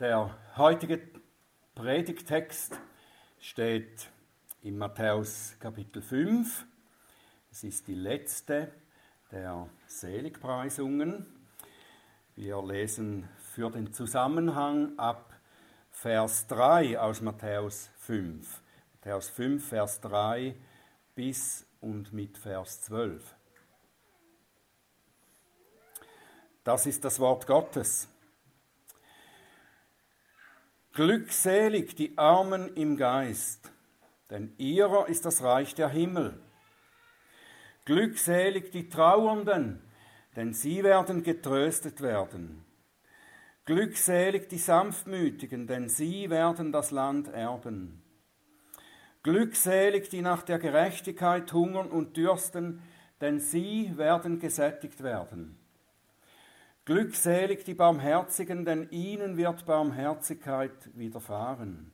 Der heutige Predigtext steht in Matthäus Kapitel 5. Es ist die letzte der Seligpreisungen. Wir lesen für den Zusammenhang ab Vers 3 aus Matthäus 5. Matthäus 5, Vers 3 bis und mit Vers 12. Das ist das Wort Gottes. Glückselig die Armen im Geist, denn ihrer ist das Reich der Himmel. Glückselig die Trauernden, denn sie werden getröstet werden. Glückselig die Sanftmütigen, denn sie werden das Land erben. Glückselig die nach der Gerechtigkeit hungern und dürsten, denn sie werden gesättigt werden. Glückselig die Barmherzigen, denn ihnen wird Barmherzigkeit widerfahren.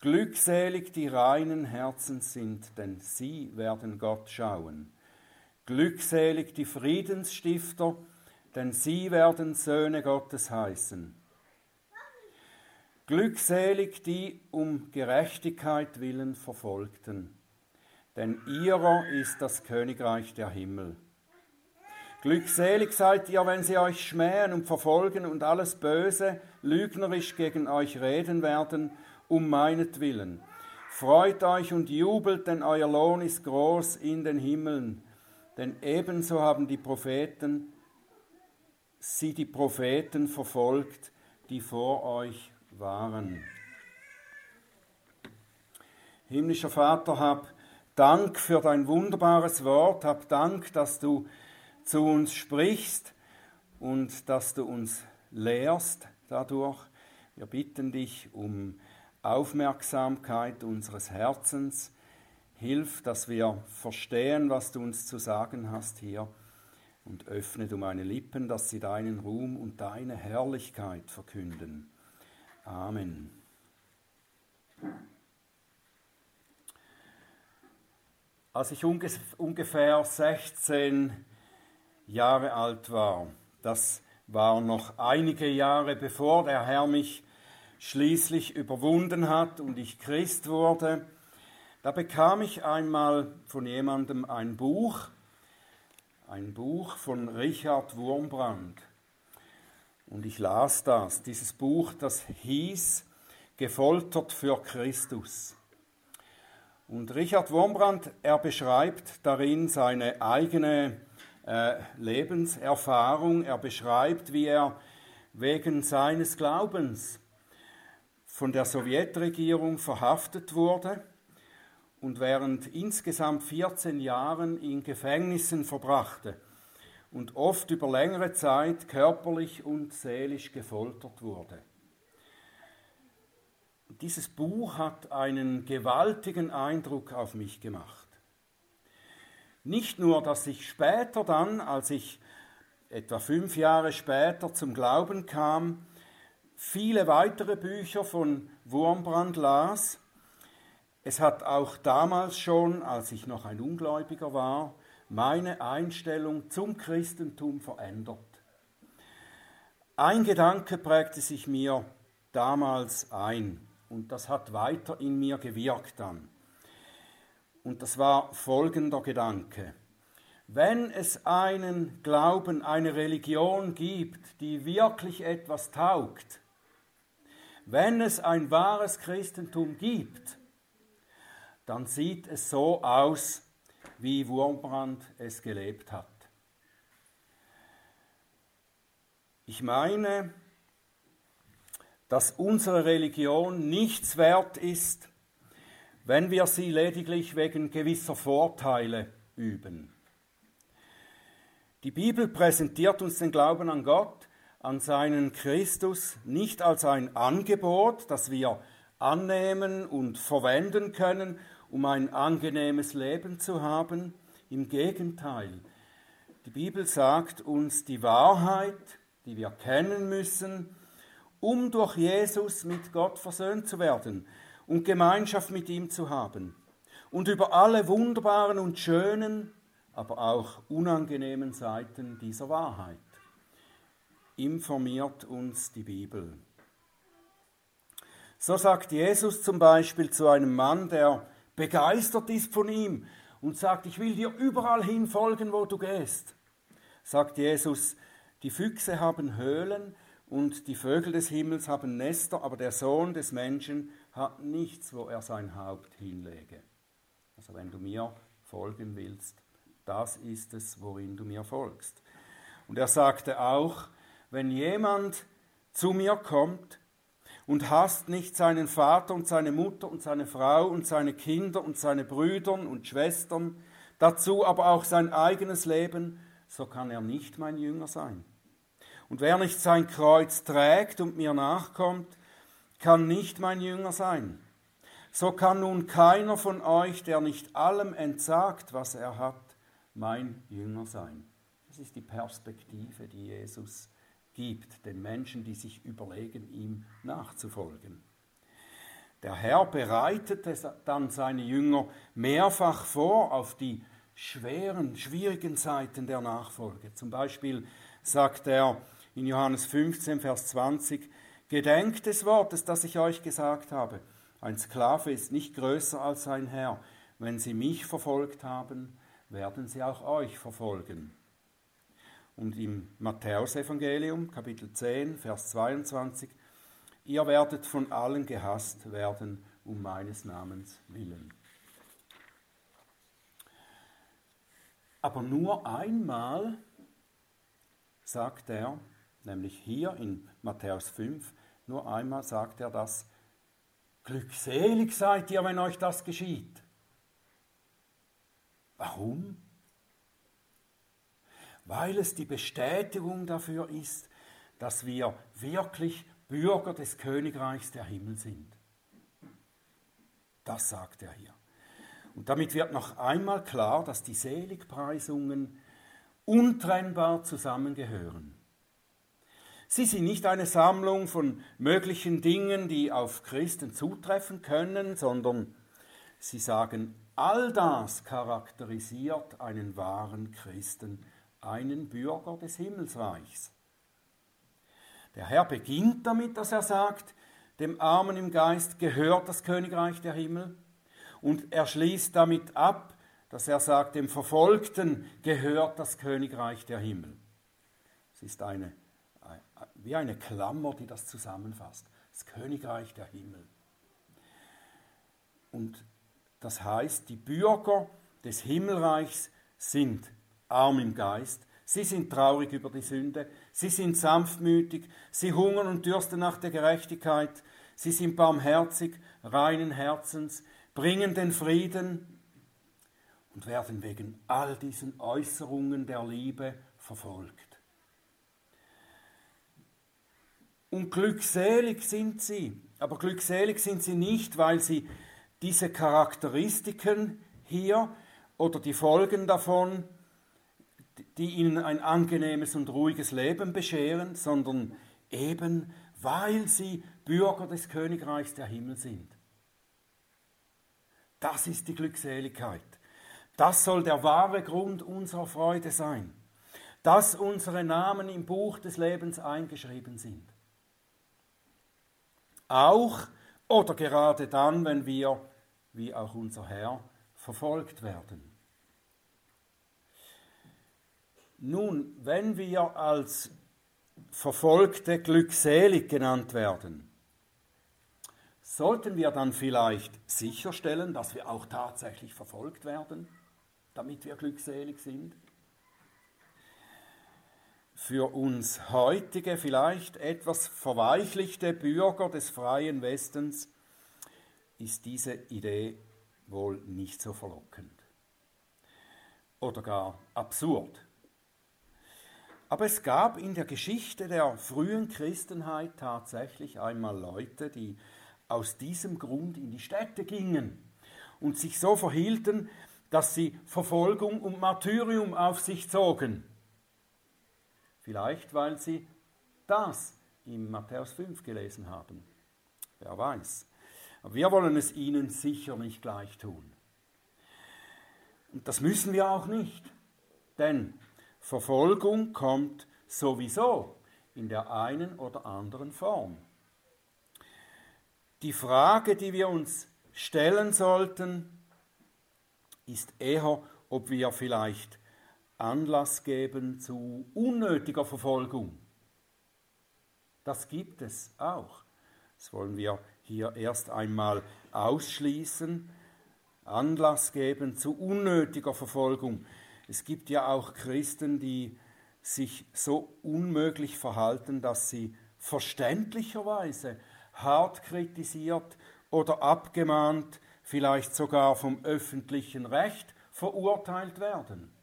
Glückselig die reinen Herzen sind, denn sie werden Gott schauen. Glückselig die Friedensstifter, denn sie werden Söhne Gottes heißen. Glückselig die um Gerechtigkeit willen Verfolgten, denn ihrer ist das Königreich der Himmel. Glückselig seid ihr, wenn sie euch schmähen und verfolgen und alles Böse lügnerisch gegen euch reden werden, um meinetwillen. Freut euch und jubelt, denn euer Lohn ist groß in den Himmeln. Denn ebenso haben die Propheten, sie die Propheten verfolgt, die vor euch waren. Himmlischer Vater, hab Dank für dein wunderbares Wort, hab Dank, dass du zu uns sprichst und dass du uns lehrst dadurch. Wir bitten dich um Aufmerksamkeit unseres Herzens. Hilf, dass wir verstehen, was du uns zu sagen hast hier. Und öffne du meine Lippen, dass sie deinen Ruhm und deine Herrlichkeit verkünden. Amen. Als ich ungefähr 16 Jahre alt war. Das war noch einige Jahre bevor der Herr mich schließlich überwunden hat und ich Christ wurde. Da bekam ich einmal von jemandem ein Buch, ein Buch von Richard Wurmbrand. Und ich las das. Dieses Buch, das hieß Gefoltert für Christus. Und Richard Wurmbrand, er beschreibt darin seine eigene äh, Lebenserfahrung. Er beschreibt, wie er wegen seines Glaubens von der Sowjetregierung verhaftet wurde und während insgesamt 14 Jahren in Gefängnissen verbrachte und oft über längere Zeit körperlich und seelisch gefoltert wurde. Dieses Buch hat einen gewaltigen Eindruck auf mich gemacht. Nicht nur, dass ich später dann, als ich etwa fünf Jahre später zum Glauben kam, viele weitere Bücher von Wurmbrand las. Es hat auch damals schon, als ich noch ein Ungläubiger war, meine Einstellung zum Christentum verändert. Ein Gedanke prägte sich mir damals ein und das hat weiter in mir gewirkt dann. Und das war folgender Gedanke. Wenn es einen Glauben, eine Religion gibt, die wirklich etwas taugt, wenn es ein wahres Christentum gibt, dann sieht es so aus, wie Wurmbrand es gelebt hat. Ich meine, dass unsere Religion nichts wert ist, wenn wir sie lediglich wegen gewisser Vorteile üben. Die Bibel präsentiert uns den Glauben an Gott, an seinen Christus nicht als ein Angebot, das wir annehmen und verwenden können, um ein angenehmes Leben zu haben. Im Gegenteil, die Bibel sagt uns die Wahrheit, die wir kennen müssen, um durch Jesus mit Gott versöhnt zu werden und Gemeinschaft mit ihm zu haben. Und über alle wunderbaren und schönen, aber auch unangenehmen Seiten dieser Wahrheit informiert uns die Bibel. So sagt Jesus zum Beispiel zu einem Mann, der begeistert ist von ihm und sagt, ich will dir überall hin folgen, wo du gehst. Sagt Jesus, die Füchse haben Höhlen und die Vögel des Himmels haben Nester, aber der Sohn des Menschen hat nichts, wo er sein Haupt hinlege. Also wenn du mir folgen willst, das ist es, worin du mir folgst. Und er sagte auch, wenn jemand zu mir kommt und hasst nicht seinen Vater und seine Mutter und seine Frau und seine Kinder und seine Brüder und Schwestern, dazu aber auch sein eigenes Leben, so kann er nicht mein Jünger sein. Und wer nicht sein Kreuz trägt und mir nachkommt, kann nicht mein Jünger sein. So kann nun keiner von euch, der nicht allem entsagt, was er hat, mein Jünger sein. Das ist die Perspektive, die Jesus gibt, den Menschen, die sich überlegen, ihm nachzufolgen. Der Herr bereitet dann seine Jünger mehrfach vor auf die schweren, schwierigen Zeiten der Nachfolge. Zum Beispiel sagt er in Johannes 15, Vers 20, Gedenkt des Wortes, das ich euch gesagt habe. Ein Sklave ist nicht größer als sein Herr. Wenn sie mich verfolgt haben, werden sie auch euch verfolgen. Und im Matthäusevangelium, Kapitel 10, Vers 22, ihr werdet von allen gehasst werden um meines Namens willen. Aber nur einmal sagt er, nämlich hier in Matthäus 5, nur einmal sagt er das, glückselig seid ihr, wenn euch das geschieht. Warum? weil es die Bestätigung dafür ist, dass wir wirklich Bürger des Königreichs der Himmel sind. Das sagt er hier. Und damit wird noch einmal klar, dass die Seligpreisungen untrennbar zusammengehören. Sie sind nicht eine Sammlung von möglichen Dingen, die auf Christen zutreffen können, sondern sie sagen, all das charakterisiert einen wahren Christen einen Bürger des Himmelsreichs. Der Herr beginnt damit, dass er sagt, dem Armen im Geist gehört das Königreich der Himmel. Und er schließt damit ab, dass er sagt, dem Verfolgten gehört das Königreich der Himmel. Es ist eine, wie eine Klammer, die das zusammenfasst. Das Königreich der Himmel. Und das heißt, die Bürger des Himmelreichs sind arm im Geist, sie sind traurig über die Sünde, sie sind sanftmütig, sie hungern und dürsten nach der Gerechtigkeit, sie sind barmherzig, reinen Herzens, bringen den Frieden und werden wegen all diesen Äußerungen der Liebe verfolgt. Und glückselig sind sie, aber glückselig sind sie nicht, weil sie diese Charakteristiken hier oder die Folgen davon die ihnen ein angenehmes und ruhiges Leben bescheren, sondern eben weil sie Bürger des Königreichs der Himmel sind. Das ist die Glückseligkeit. Das soll der wahre Grund unserer Freude sein, dass unsere Namen im Buch des Lebens eingeschrieben sind. Auch oder gerade dann, wenn wir, wie auch unser Herr, verfolgt werden. Nun, wenn wir als Verfolgte glückselig genannt werden, sollten wir dann vielleicht sicherstellen, dass wir auch tatsächlich verfolgt werden, damit wir glückselig sind? Für uns heutige, vielleicht etwas verweichlichte Bürger des freien Westens ist diese Idee wohl nicht so verlockend oder gar absurd. Aber es gab in der Geschichte der frühen Christenheit tatsächlich einmal Leute, die aus diesem Grund in die Städte gingen und sich so verhielten, dass sie Verfolgung und Martyrium auf sich zogen. Vielleicht weil sie das in Matthäus 5 gelesen haben. Wer weiß. Aber wir wollen es ihnen sicher nicht gleich tun. Und das müssen wir auch nicht. Denn Verfolgung kommt sowieso in der einen oder anderen Form. Die Frage, die wir uns stellen sollten, ist eher, ob wir vielleicht Anlass geben zu unnötiger Verfolgung. Das gibt es auch. Das wollen wir hier erst einmal ausschließen. Anlass geben zu unnötiger Verfolgung. Es gibt ja auch Christen, die sich so unmöglich verhalten, dass sie verständlicherweise hart kritisiert oder abgemahnt, vielleicht sogar vom öffentlichen Recht verurteilt werden.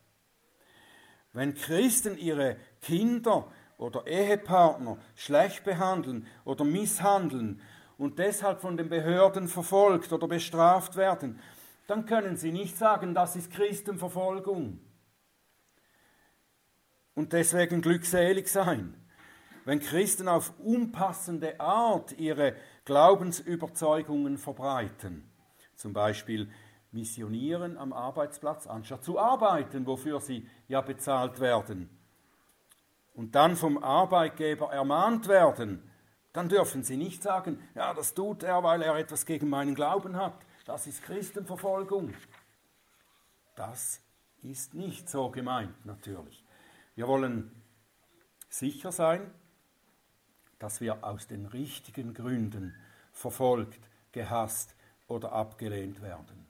Wenn Christen ihre Kinder oder Ehepartner schlecht behandeln oder misshandeln und deshalb von den Behörden verfolgt oder bestraft werden, dann können sie nicht sagen, das ist Christenverfolgung. Und deswegen glückselig sein. Wenn Christen auf unpassende Art ihre Glaubensüberzeugungen verbreiten, zum Beispiel missionieren am Arbeitsplatz, anstatt zu arbeiten, wofür sie ja bezahlt werden, und dann vom Arbeitgeber ermahnt werden, dann dürfen sie nicht sagen, ja, das tut er, weil er etwas gegen meinen Glauben hat. Das ist Christenverfolgung. Das ist nicht so gemeint, natürlich. Wir wollen sicher sein, dass wir aus den richtigen Gründen verfolgt, gehasst oder abgelehnt werden.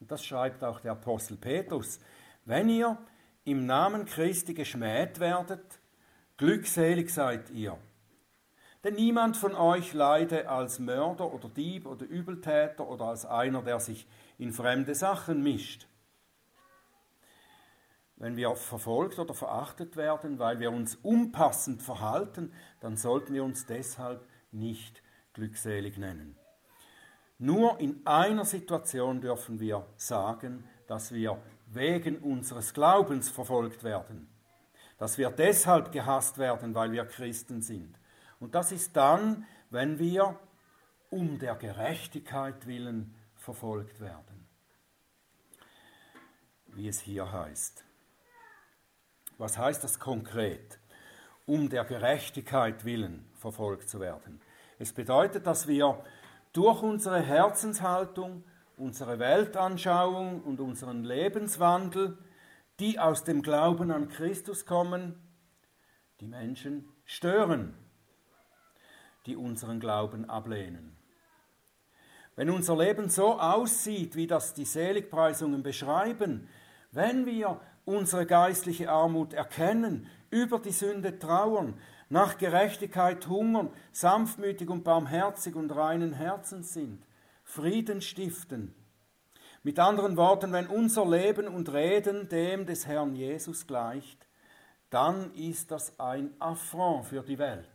Und das schreibt auch der Apostel Petrus. Wenn ihr im Namen Christi geschmäht werdet, glückselig seid ihr. Denn niemand von euch leide als Mörder oder Dieb oder Übeltäter oder als einer, der sich in fremde Sachen mischt. Wenn wir verfolgt oder verachtet werden, weil wir uns unpassend verhalten, dann sollten wir uns deshalb nicht glückselig nennen. Nur in einer Situation dürfen wir sagen, dass wir wegen unseres Glaubens verfolgt werden, dass wir deshalb gehasst werden, weil wir Christen sind. Und das ist dann, wenn wir um der Gerechtigkeit willen verfolgt werden, wie es hier heißt. Was heißt das konkret? Um der Gerechtigkeit willen verfolgt zu werden. Es bedeutet, dass wir durch unsere Herzenshaltung, unsere Weltanschauung und unseren Lebenswandel, die aus dem Glauben an Christus kommen, die Menschen stören, die unseren Glauben ablehnen. Wenn unser Leben so aussieht, wie das die Seligpreisungen beschreiben, wenn wir unsere geistliche Armut erkennen, über die Sünde trauern, nach Gerechtigkeit hungern, sanftmütig und barmherzig und reinen Herzens sind, Frieden stiften. Mit anderen Worten, wenn unser Leben und Reden dem des Herrn Jesus gleicht, dann ist das ein Affront für die Welt,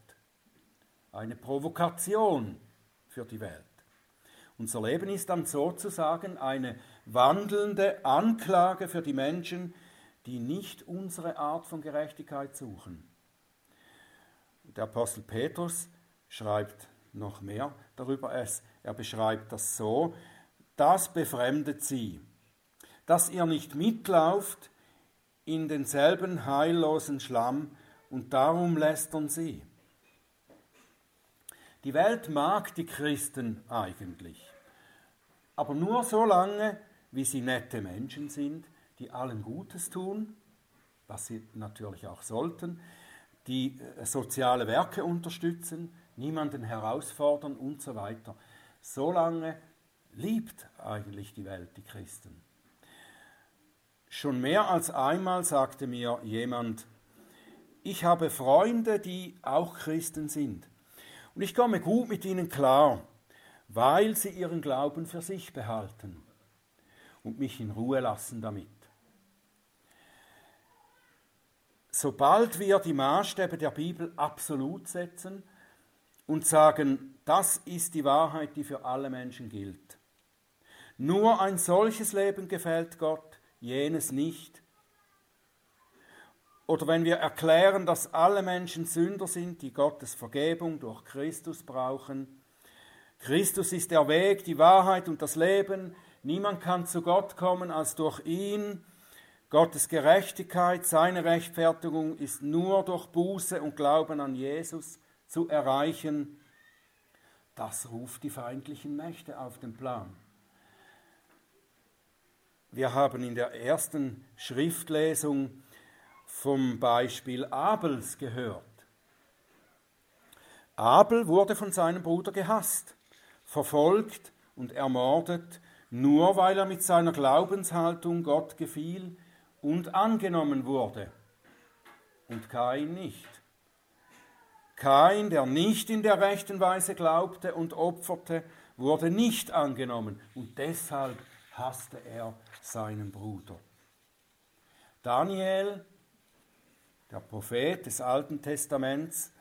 eine Provokation für die Welt. Unser Leben ist dann sozusagen eine wandelnde Anklage für die Menschen, die nicht unsere Art von Gerechtigkeit suchen. Der Apostel Petrus schreibt noch mehr darüber. Er beschreibt das so, das befremdet sie, dass ihr nicht mitlauft in denselben heillosen Schlamm und darum lästern sie. Die Welt mag die Christen eigentlich, aber nur so lange, wie sie nette Menschen sind, die allen Gutes tun, was sie natürlich auch sollten, die äh, soziale Werke unterstützen, niemanden herausfordern und so weiter. Solange liebt eigentlich die Welt die Christen. Schon mehr als einmal sagte mir jemand, ich habe Freunde, die auch Christen sind. Und ich komme gut mit ihnen klar, weil sie ihren Glauben für sich behalten und mich in Ruhe lassen damit. Sobald wir die Maßstäbe der Bibel absolut setzen und sagen, das ist die Wahrheit, die für alle Menschen gilt. Nur ein solches Leben gefällt Gott, jenes nicht. Oder wenn wir erklären, dass alle Menschen Sünder sind, die Gottes Vergebung durch Christus brauchen. Christus ist der Weg, die Wahrheit und das Leben. Niemand kann zu Gott kommen als durch ihn. Gottes Gerechtigkeit, seine Rechtfertigung ist nur durch Buße und Glauben an Jesus zu erreichen. das ruft die feindlichen Mächte auf den Plan. Wir haben in der ersten Schriftlesung vom Beispiel Abels gehört. Abel wurde von seinem Bruder gehasst, verfolgt und ermordet, nur weil er mit seiner Glaubenshaltung Gott gefiel und angenommen wurde. Und Kain nicht. Kain, der nicht in der rechten Weise glaubte und opferte, wurde nicht angenommen und deshalb hasste er seinen Bruder. Daniel, der Prophet des Alten Testaments,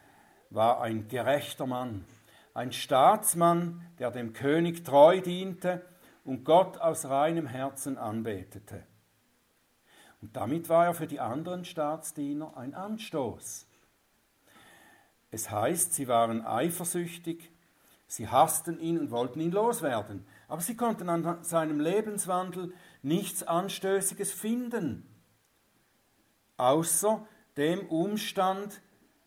war ein gerechter Mann, ein Staatsmann, der dem König treu diente und Gott aus reinem Herzen anbetete. Und damit war er für die anderen Staatsdiener ein Anstoß. Es heißt, sie waren eifersüchtig, sie hassten ihn und wollten ihn loswerden, aber sie konnten an seinem Lebenswandel nichts Anstößiges finden, außer dem Umstand,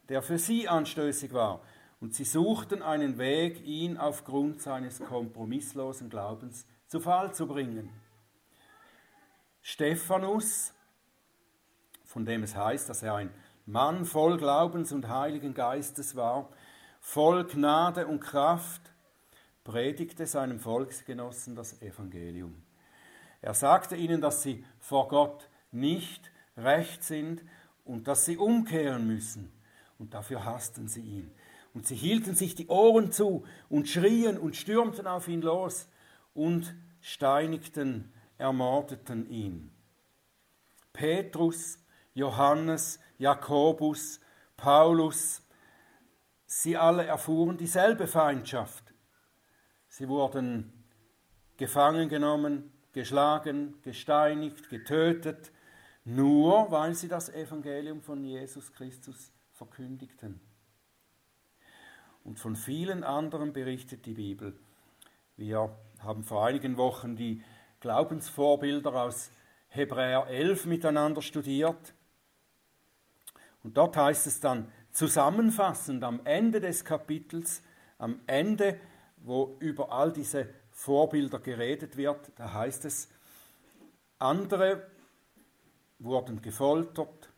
der für sie anstößig war. Und sie suchten einen Weg, ihn aufgrund seines kompromisslosen Glaubens zu Fall zu bringen. Stephanus, von dem es heißt, dass er ein Mann voll Glaubens und Heiligen Geistes war, voll Gnade und Kraft, predigte seinem Volksgenossen das Evangelium. Er sagte ihnen, dass sie vor Gott nicht recht sind und dass sie umkehren müssen und dafür hassten sie ihn. Und sie hielten sich die Ohren zu und schrien und stürmten auf ihn los und steinigten, ermordeten ihn. Petrus, Johannes, Jakobus, Paulus, sie alle erfuhren dieselbe Feindschaft. Sie wurden gefangen genommen, geschlagen, gesteinigt, getötet, nur weil sie das Evangelium von Jesus Christus verkündigten. Und von vielen anderen berichtet die Bibel. Wir haben vor einigen Wochen die Glaubensvorbilder aus Hebräer 11 miteinander studiert. Und dort heißt es dann zusammenfassend am Ende des Kapitels, am Ende, wo über all diese Vorbilder geredet wird, da heißt es, andere wurden gefoltert,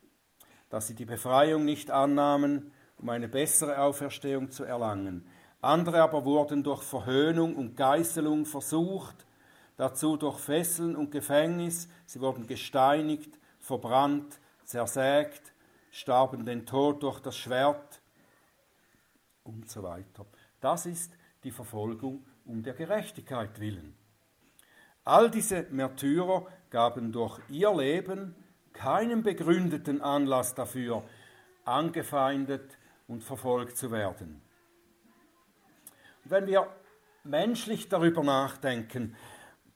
dass sie die Befreiung nicht annahmen, um eine bessere Auferstehung zu erlangen. Andere aber wurden durch Verhöhnung und Geißelung versucht, dazu durch Fesseln und Gefängnis, sie wurden gesteinigt, verbrannt, zersägt, starben den Tod durch das Schwert und so weiter. Das ist die Verfolgung um der Gerechtigkeit willen. All diese Märtyrer gaben durch ihr Leben keinen begründeten Anlass dafür, angefeindet und verfolgt zu werden. Und wenn wir menschlich darüber nachdenken,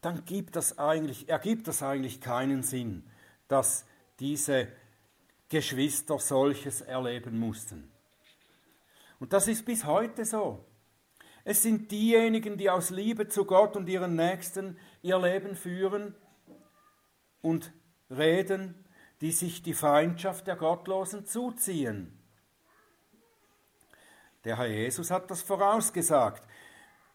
dann gibt das eigentlich, ergibt das eigentlich keinen Sinn, dass diese Geschwister solches erleben mussten. Und das ist bis heute so. Es sind diejenigen, die aus Liebe zu Gott und ihren Nächsten ihr Leben führen und reden die sich die Feindschaft der Gottlosen zuziehen. Der Herr Jesus hat das vorausgesagt.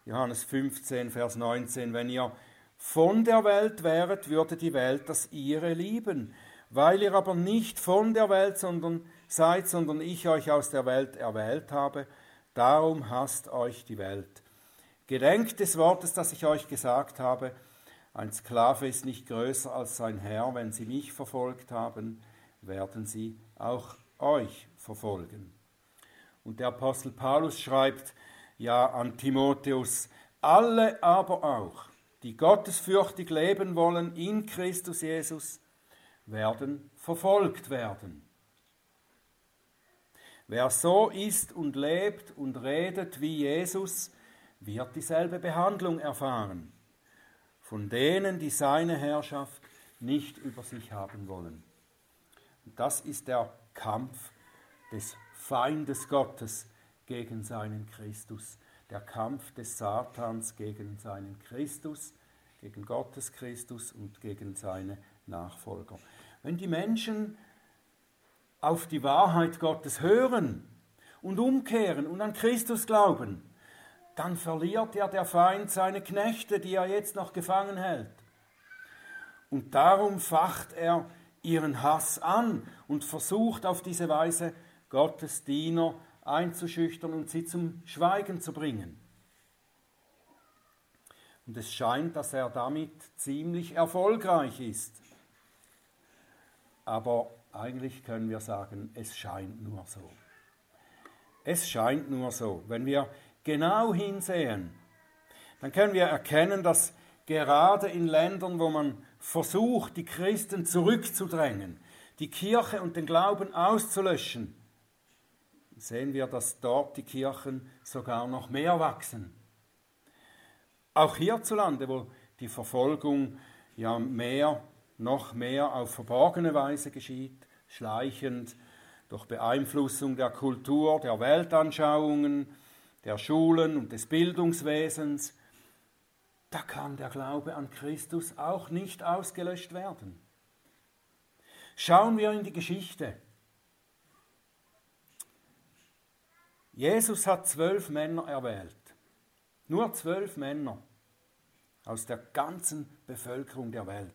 Johannes 15, Vers 19, wenn ihr von der Welt wäret, würde die Welt das ihre lieben. Weil ihr aber nicht von der Welt sondern seid, sondern ich euch aus der Welt erwählt habe, darum hasst euch die Welt. Gedenkt des Wortes, das ich euch gesagt habe, ein Sklave ist nicht größer als sein Herr. Wenn sie mich verfolgt haben, werden sie auch euch verfolgen. Und der Apostel Paulus schreibt ja an Timotheus, alle aber auch, die gottesfürchtig leben wollen in Christus Jesus, werden verfolgt werden. Wer so ist und lebt und redet wie Jesus, wird dieselbe Behandlung erfahren von denen, die seine Herrschaft nicht über sich haben wollen. Und das ist der Kampf des Feindes Gottes gegen seinen Christus, der Kampf des Satans gegen seinen Christus, gegen Gottes Christus und gegen seine Nachfolger. Wenn die Menschen auf die Wahrheit Gottes hören und umkehren und an Christus glauben, dann verliert ja der Feind seine Knechte, die er jetzt noch gefangen hält. Und darum facht er ihren Hass an und versucht auf diese Weise Gottes Diener einzuschüchtern und sie zum Schweigen zu bringen. Und es scheint, dass er damit ziemlich erfolgreich ist. Aber eigentlich können wir sagen, es scheint nur so. Es scheint nur so. Wenn wir genau hinsehen, dann können wir erkennen, dass gerade in Ländern, wo man versucht, die Christen zurückzudrängen, die Kirche und den Glauben auszulöschen, sehen wir, dass dort die Kirchen sogar noch mehr wachsen. Auch hierzulande, wo die Verfolgung ja mehr, noch mehr auf verborgene Weise geschieht, schleichend, durch Beeinflussung der Kultur, der Weltanschauungen, der Schulen und des Bildungswesens, da kann der Glaube an Christus auch nicht ausgelöscht werden. Schauen wir in die Geschichte. Jesus hat zwölf Männer erwählt. Nur zwölf Männer aus der ganzen Bevölkerung der Welt,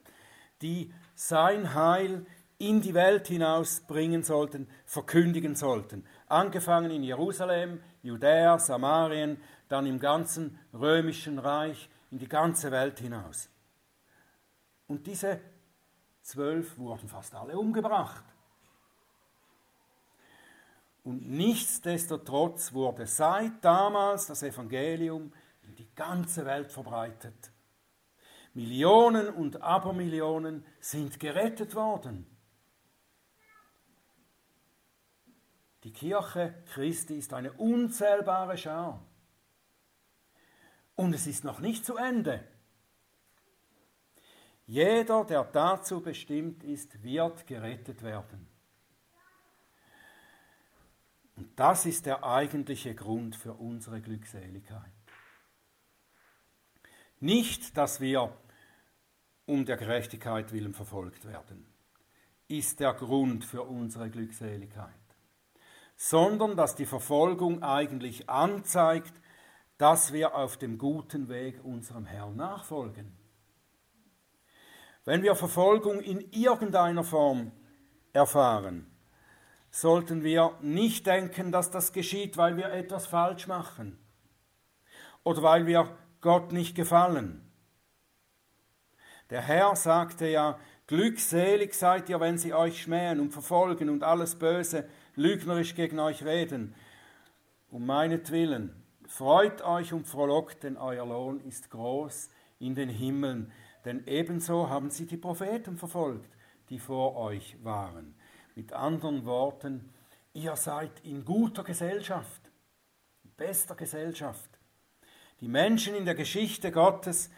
die sein Heil in die Welt hinaus bringen sollten, verkündigen sollten. Angefangen in Jerusalem, Judäa, Samarien, dann im ganzen römischen Reich, in die ganze Welt hinaus. Und diese zwölf wurden fast alle umgebracht. Und nichtsdestotrotz wurde seit damals das Evangelium in die ganze Welt verbreitet. Millionen und Abermillionen sind gerettet worden. Die Kirche Christi ist eine unzählbare Schar. Und es ist noch nicht zu Ende. Jeder, der dazu bestimmt ist, wird gerettet werden. Und das ist der eigentliche Grund für unsere Glückseligkeit. Nicht, dass wir um der Gerechtigkeit willen verfolgt werden, ist der Grund für unsere Glückseligkeit sondern dass die Verfolgung eigentlich anzeigt, dass wir auf dem guten Weg unserem Herrn nachfolgen. Wenn wir Verfolgung in irgendeiner Form erfahren, sollten wir nicht denken, dass das geschieht, weil wir etwas falsch machen oder weil wir Gott nicht gefallen. Der Herr sagte ja, glückselig seid ihr, wenn sie euch schmähen und verfolgen und alles Böse lügnerisch gegen euch reden. Um meinetwillen, freut euch und frohlockt, denn euer Lohn ist groß in den Himmeln. Denn ebenso haben sie die Propheten verfolgt, die vor euch waren. Mit anderen Worten, ihr seid in guter Gesellschaft, bester Gesellschaft. Die Menschen in der Geschichte Gottes,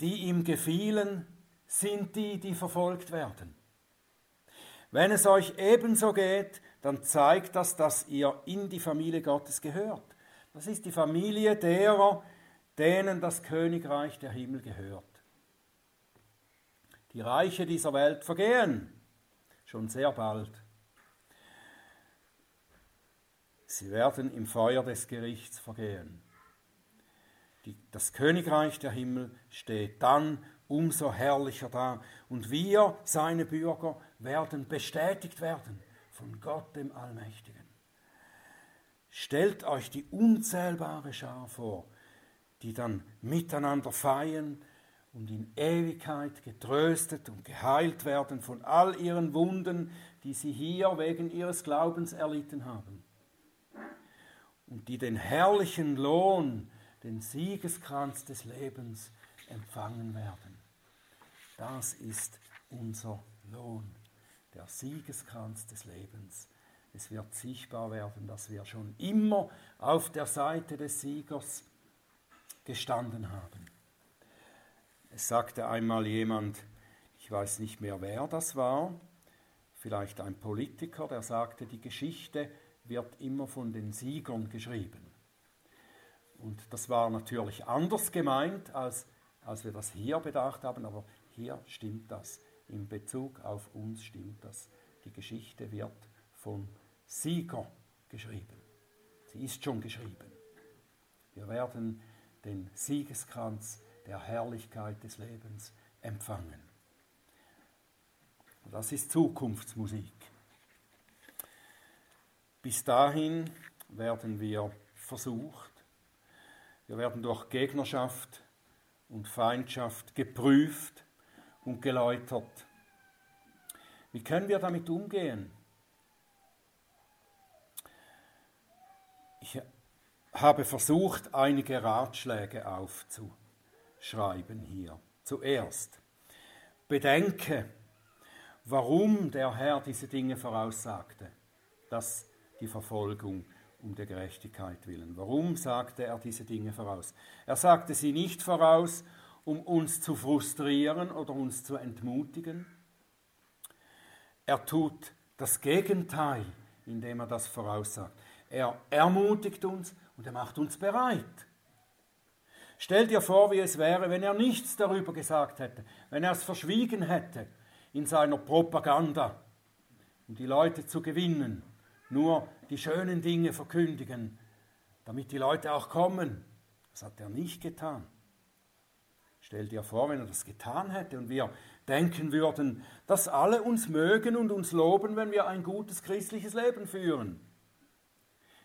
die ihm gefielen, sind die, die verfolgt werden. Wenn es euch ebenso geht, dann zeigt das, dass ihr in die Familie Gottes gehört. Das ist die Familie derer, denen das Königreich der Himmel gehört. Die Reiche dieser Welt vergehen, schon sehr bald. Sie werden im Feuer des Gerichts vergehen. Die, das Königreich der Himmel steht dann umso herrlicher da. Und wir, seine Bürger, werden bestätigt werden von Gott dem Allmächtigen. Stellt euch die unzählbare Schar vor, die dann miteinander feiern und in Ewigkeit getröstet und geheilt werden von all ihren Wunden, die sie hier wegen ihres Glaubens erlitten haben. Und die den herrlichen Lohn, den Siegeskranz des Lebens empfangen werden. Das ist unser Lohn der Siegeskranz des Lebens. Es wird sichtbar werden, dass wir schon immer auf der Seite des Siegers gestanden haben. Es sagte einmal jemand, ich weiß nicht mehr, wer das war, vielleicht ein Politiker, der sagte, die Geschichte wird immer von den Siegern geschrieben. Und das war natürlich anders gemeint, als, als wir das hier bedacht haben, aber hier stimmt das in Bezug auf uns stimmt das. Die Geschichte wird von Sieger geschrieben. Sie ist schon geschrieben. Wir werden den Siegeskranz der Herrlichkeit des Lebens empfangen. Das ist Zukunftsmusik. Bis dahin werden wir versucht, wir werden durch Gegnerschaft und Feindschaft geprüft und geläutert. Wie können wir damit umgehen? Ich habe versucht, einige Ratschläge aufzuschreiben hier. Zuerst, bedenke, warum der Herr diese Dinge voraussagte, dass die Verfolgung um der Gerechtigkeit willen. Warum sagte er diese Dinge voraus? Er sagte sie nicht voraus, um uns zu frustrieren oder uns zu entmutigen. Er tut das Gegenteil, indem er das voraussagt. Er ermutigt uns und er macht uns bereit. Stell dir vor, wie es wäre, wenn er nichts darüber gesagt hätte, wenn er es verschwiegen hätte in seiner Propaganda, um die Leute zu gewinnen, nur die schönen Dinge verkündigen, damit die Leute auch kommen. Das hat er nicht getan. Stell dir vor, wenn er das getan hätte und wir denken würden, dass alle uns mögen und uns loben, wenn wir ein gutes christliches Leben führen.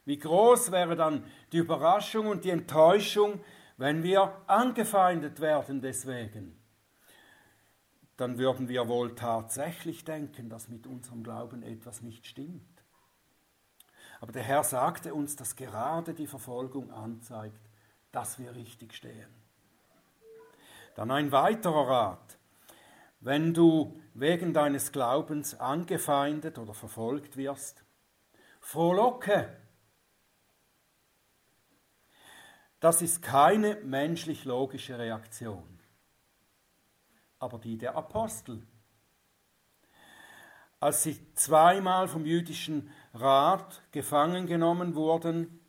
Wie groß wäre dann die Überraschung und die Enttäuschung, wenn wir angefeindet werden deswegen. Dann würden wir wohl tatsächlich denken, dass mit unserem Glauben etwas nicht stimmt. Aber der Herr sagte uns, dass gerade die Verfolgung anzeigt, dass wir richtig stehen. Dann ein weiterer Rat. Wenn du wegen deines Glaubens angefeindet oder verfolgt wirst, frohlocke Das ist keine menschlich logische Reaktion, aber die der Apostel. Als sie zweimal vom jüdischen Rat gefangen genommen wurden,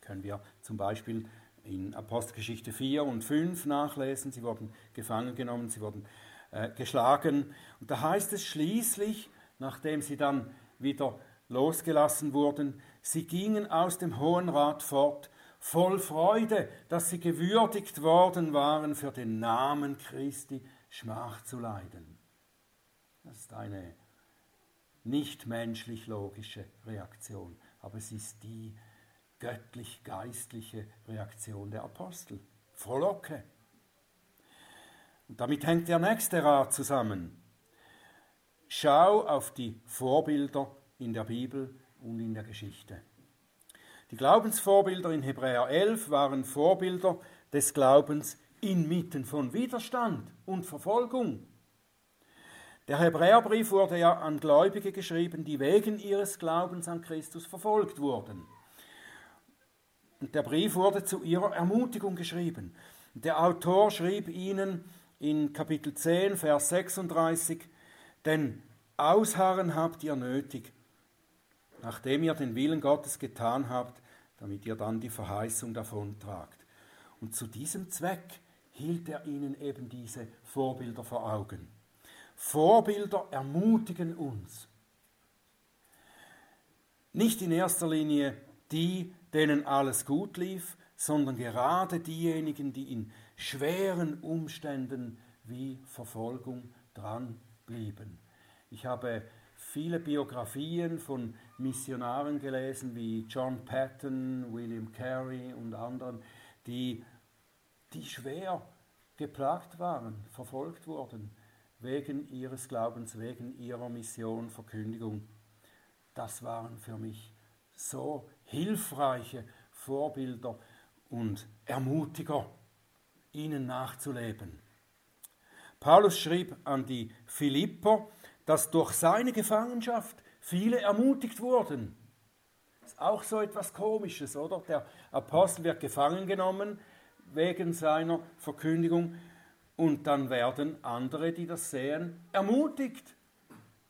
können wir zum Beispiel in Apostelgeschichte 4 und 5 nachlesen, sie wurden gefangen genommen, sie wurden äh, geschlagen. Und da heißt es schließlich, nachdem sie dann wieder losgelassen wurden, sie gingen aus dem Hohen Rat fort voll Freude, dass sie gewürdigt worden waren, für den Namen Christi Schmach zu leiden. Das ist eine nicht menschlich logische Reaktion, aber es ist die göttlich-geistliche Reaktion der Apostel. Frohlocke. Und damit hängt der nächste Rat zusammen. Schau auf die Vorbilder in der Bibel und in der Geschichte. Die Glaubensvorbilder in Hebräer 11 waren Vorbilder des Glaubens inmitten von Widerstand und Verfolgung. Der Hebräerbrief wurde ja an Gläubige geschrieben, die wegen ihres Glaubens an Christus verfolgt wurden. Und der Brief wurde zu ihrer Ermutigung geschrieben. Der Autor schrieb ihnen in Kapitel 10, Vers 36, denn Ausharren habt ihr nötig, nachdem ihr den Willen Gottes getan habt, damit ihr dann die Verheißung davon tragt. Und zu diesem Zweck hielt er ihnen eben diese Vorbilder vor Augen. Vorbilder ermutigen uns. Nicht in erster Linie die, denen alles gut lief, sondern gerade diejenigen, die in schweren Umständen wie Verfolgung dran blieben. Ich habe viele Biografien von Missionaren gelesen, wie John Patton, William Carey und anderen, die, die schwer geplagt waren, verfolgt wurden, wegen ihres Glaubens, wegen ihrer Mission, Verkündigung. Das waren für mich so hilfreiche Vorbilder und Ermutiger, ihnen nachzuleben. Paulus schrieb an die Philipper, dass durch seine Gefangenschaft viele ermutigt wurden. Das ist auch so etwas Komisches, oder? Der Apostel wird gefangen genommen wegen seiner Verkündigung und dann werden andere, die das sehen, ermutigt,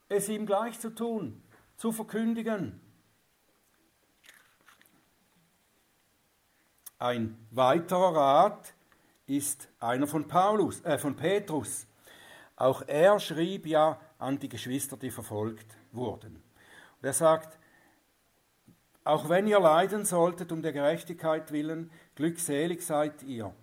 es ihm gleich zu tun, zu verkündigen. Ein weiterer Rat ist einer von Paulus, äh, von Petrus. Auch er schrieb ja an die Geschwister, die verfolgt wurden. Und er sagt, auch wenn ihr leiden solltet um der Gerechtigkeit willen, glückselig seid ihr.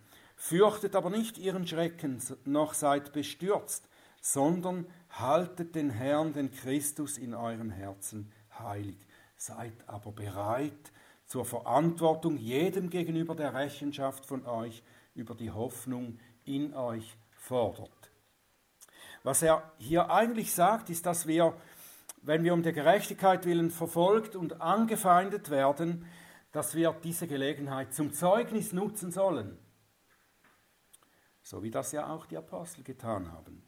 Fürchtet aber nicht ihren Schrecken, noch seid bestürzt, sondern haltet den Herrn, den Christus in euren Herzen heilig. Seid aber bereit zur Verantwortung jedem gegenüber der Rechenschaft von euch über die Hoffnung in euch fordert. Was er hier eigentlich sagt, ist, dass wir, wenn wir um der Gerechtigkeit willen verfolgt und angefeindet werden, dass wir diese Gelegenheit zum Zeugnis nutzen sollen. So wie das ja auch die Apostel getan haben.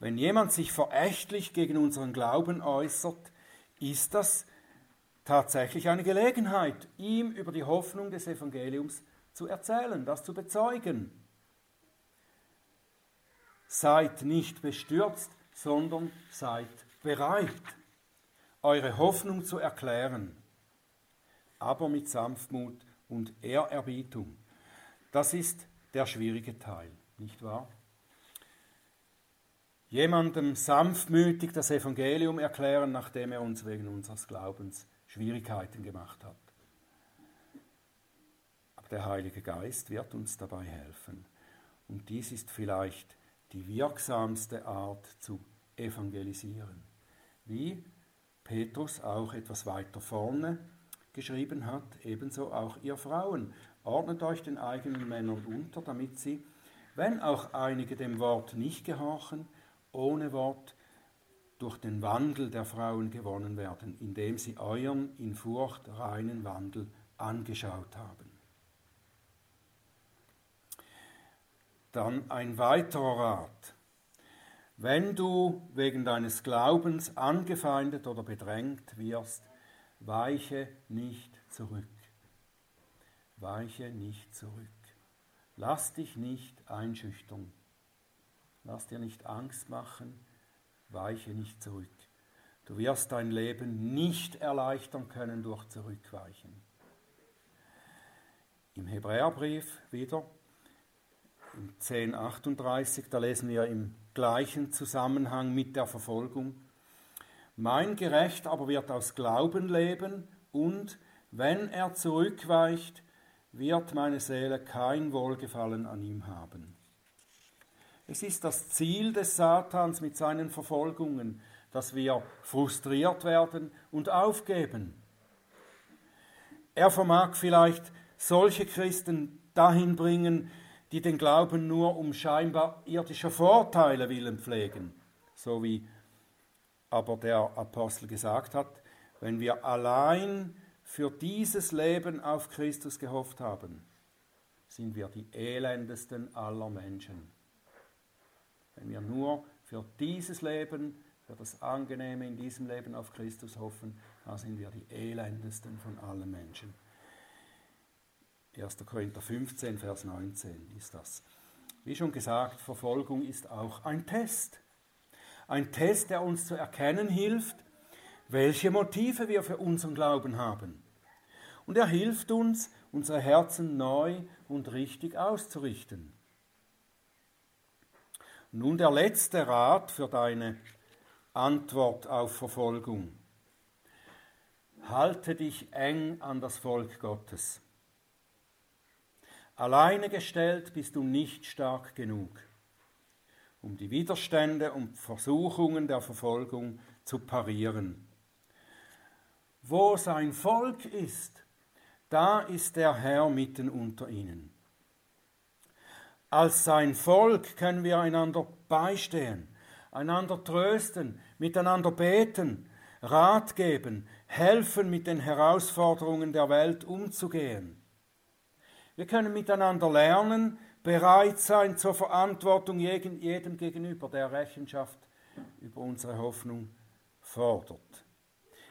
Wenn jemand sich verächtlich gegen unseren Glauben äußert, ist das tatsächlich eine Gelegenheit, ihm über die Hoffnung des Evangeliums zu erzählen, das zu bezeugen. Seid nicht bestürzt, sondern seid bereit, eure Hoffnung zu erklären, aber mit Sanftmut und Ehrerbietung. Das ist der schwierige Teil, nicht wahr? jemandem sanftmütig das Evangelium erklären, nachdem er uns wegen unseres Glaubens Schwierigkeiten gemacht hat. Aber der Heilige Geist wird uns dabei helfen. Und dies ist vielleicht die wirksamste Art zu evangelisieren. Wie Petrus auch etwas weiter vorne geschrieben hat, ebenso auch ihr Frauen. Ordnet euch den eigenen Männern unter, damit sie, wenn auch einige dem Wort nicht gehorchen, ohne Wort durch den Wandel der Frauen gewonnen werden, indem sie euren in Furcht reinen Wandel angeschaut haben. Dann ein weiterer Rat. Wenn du wegen deines Glaubens angefeindet oder bedrängt wirst, weiche nicht zurück. Weiche nicht zurück. Lass dich nicht einschüchtern. Lass dir nicht Angst machen, weiche nicht zurück. Du wirst dein Leben nicht erleichtern können durch Zurückweichen. Im Hebräerbrief wieder, im 1038, da lesen wir im gleichen Zusammenhang mit der Verfolgung, mein Gerecht aber wird aus Glauben leben und, wenn er zurückweicht, wird meine Seele kein Wohlgefallen an ihm haben. Es ist das Ziel des Satans mit seinen Verfolgungen, dass wir frustriert werden und aufgeben. Er vermag vielleicht solche Christen dahin bringen, die den Glauben nur um scheinbar irdischer Vorteile willen pflegen, so wie aber der Apostel gesagt hat, wenn wir allein für dieses Leben auf Christus gehofft haben, sind wir die elendesten aller Menschen. Wenn wir nur für dieses Leben, für das Angenehme in diesem Leben auf Christus hoffen, dann sind wir die elendesten von allen Menschen. 1. Korinther 15, Vers 19 ist das. Wie schon gesagt, Verfolgung ist auch ein Test. Ein Test, der uns zu erkennen hilft, welche Motive wir für unseren Glauben haben. Und er hilft uns, unsere Herzen neu und richtig auszurichten. Nun der letzte Rat für deine Antwort auf Verfolgung. Halte dich eng an das Volk Gottes. Alleine gestellt bist du nicht stark genug, um die Widerstände und Versuchungen der Verfolgung zu parieren. Wo sein Volk ist, da ist der Herr mitten unter ihnen. Als sein Volk können wir einander beistehen, einander trösten, miteinander beten, Rat geben, helfen, mit den Herausforderungen der Welt umzugehen. Wir können miteinander lernen, bereit sein zur Verantwortung jedem gegenüber, der Rechenschaft über unsere Hoffnung fordert.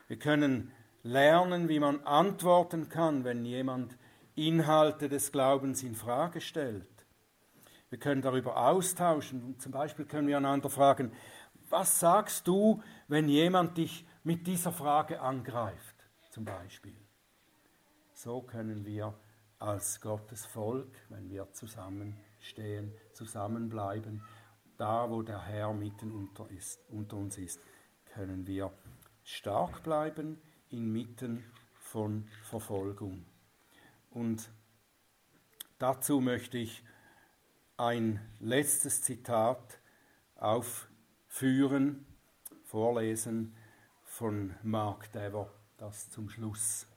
Wir können lernen, wie man antworten kann, wenn jemand Inhalte des Glaubens in Frage stellt. Wir können darüber austauschen. Zum Beispiel können wir einander fragen, was sagst du, wenn jemand dich mit dieser Frage angreift? Zum Beispiel. So können wir als Gottes Volk, wenn wir zusammenstehen, zusammenbleiben, da wo der Herr mitten unter, ist, unter uns ist, können wir stark bleiben inmitten von Verfolgung. Und dazu möchte ich ein letztes Zitat aufführen, vorlesen von Mark Dever, das zum Schluss.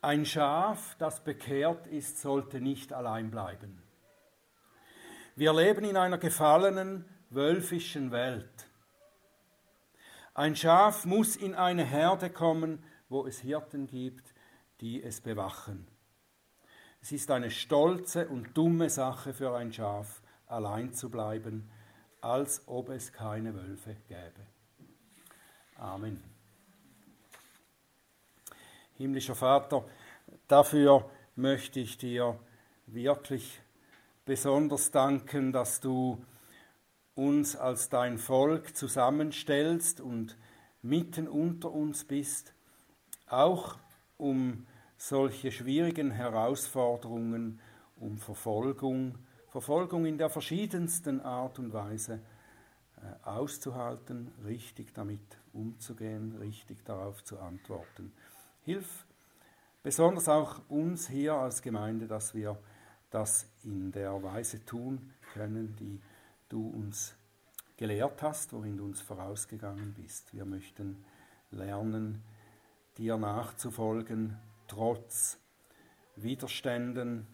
Ein Schaf, das bekehrt ist, sollte nicht allein bleiben. Wir leben in einer gefallenen, wölfischen Welt. Ein Schaf muss in eine Herde kommen, wo es Hirten gibt, die es bewachen. Es ist eine stolze und dumme Sache für ein Schaf, allein zu bleiben, als ob es keine Wölfe gäbe. Amen. Himmlischer Vater, dafür möchte ich dir wirklich besonders danken, dass du uns als dein Volk zusammenstellst und mitten unter uns bist, auch um solche schwierigen Herausforderungen, um Verfolgung, Verfolgung in der verschiedensten Art und Weise äh, auszuhalten, richtig damit umzugehen, richtig darauf zu antworten. Hilf besonders auch uns hier als Gemeinde, dass wir das in der Weise tun können, die du uns gelehrt hast, worin du uns vorausgegangen bist. Wir möchten lernen, dir nachzufolgen, trotz Widerständen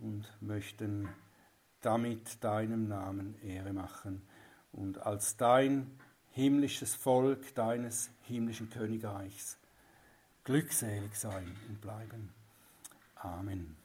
und möchten damit deinem Namen Ehre machen und als dein himmlisches Volk deines himmlischen Königreichs glückselig sein und bleiben. Amen.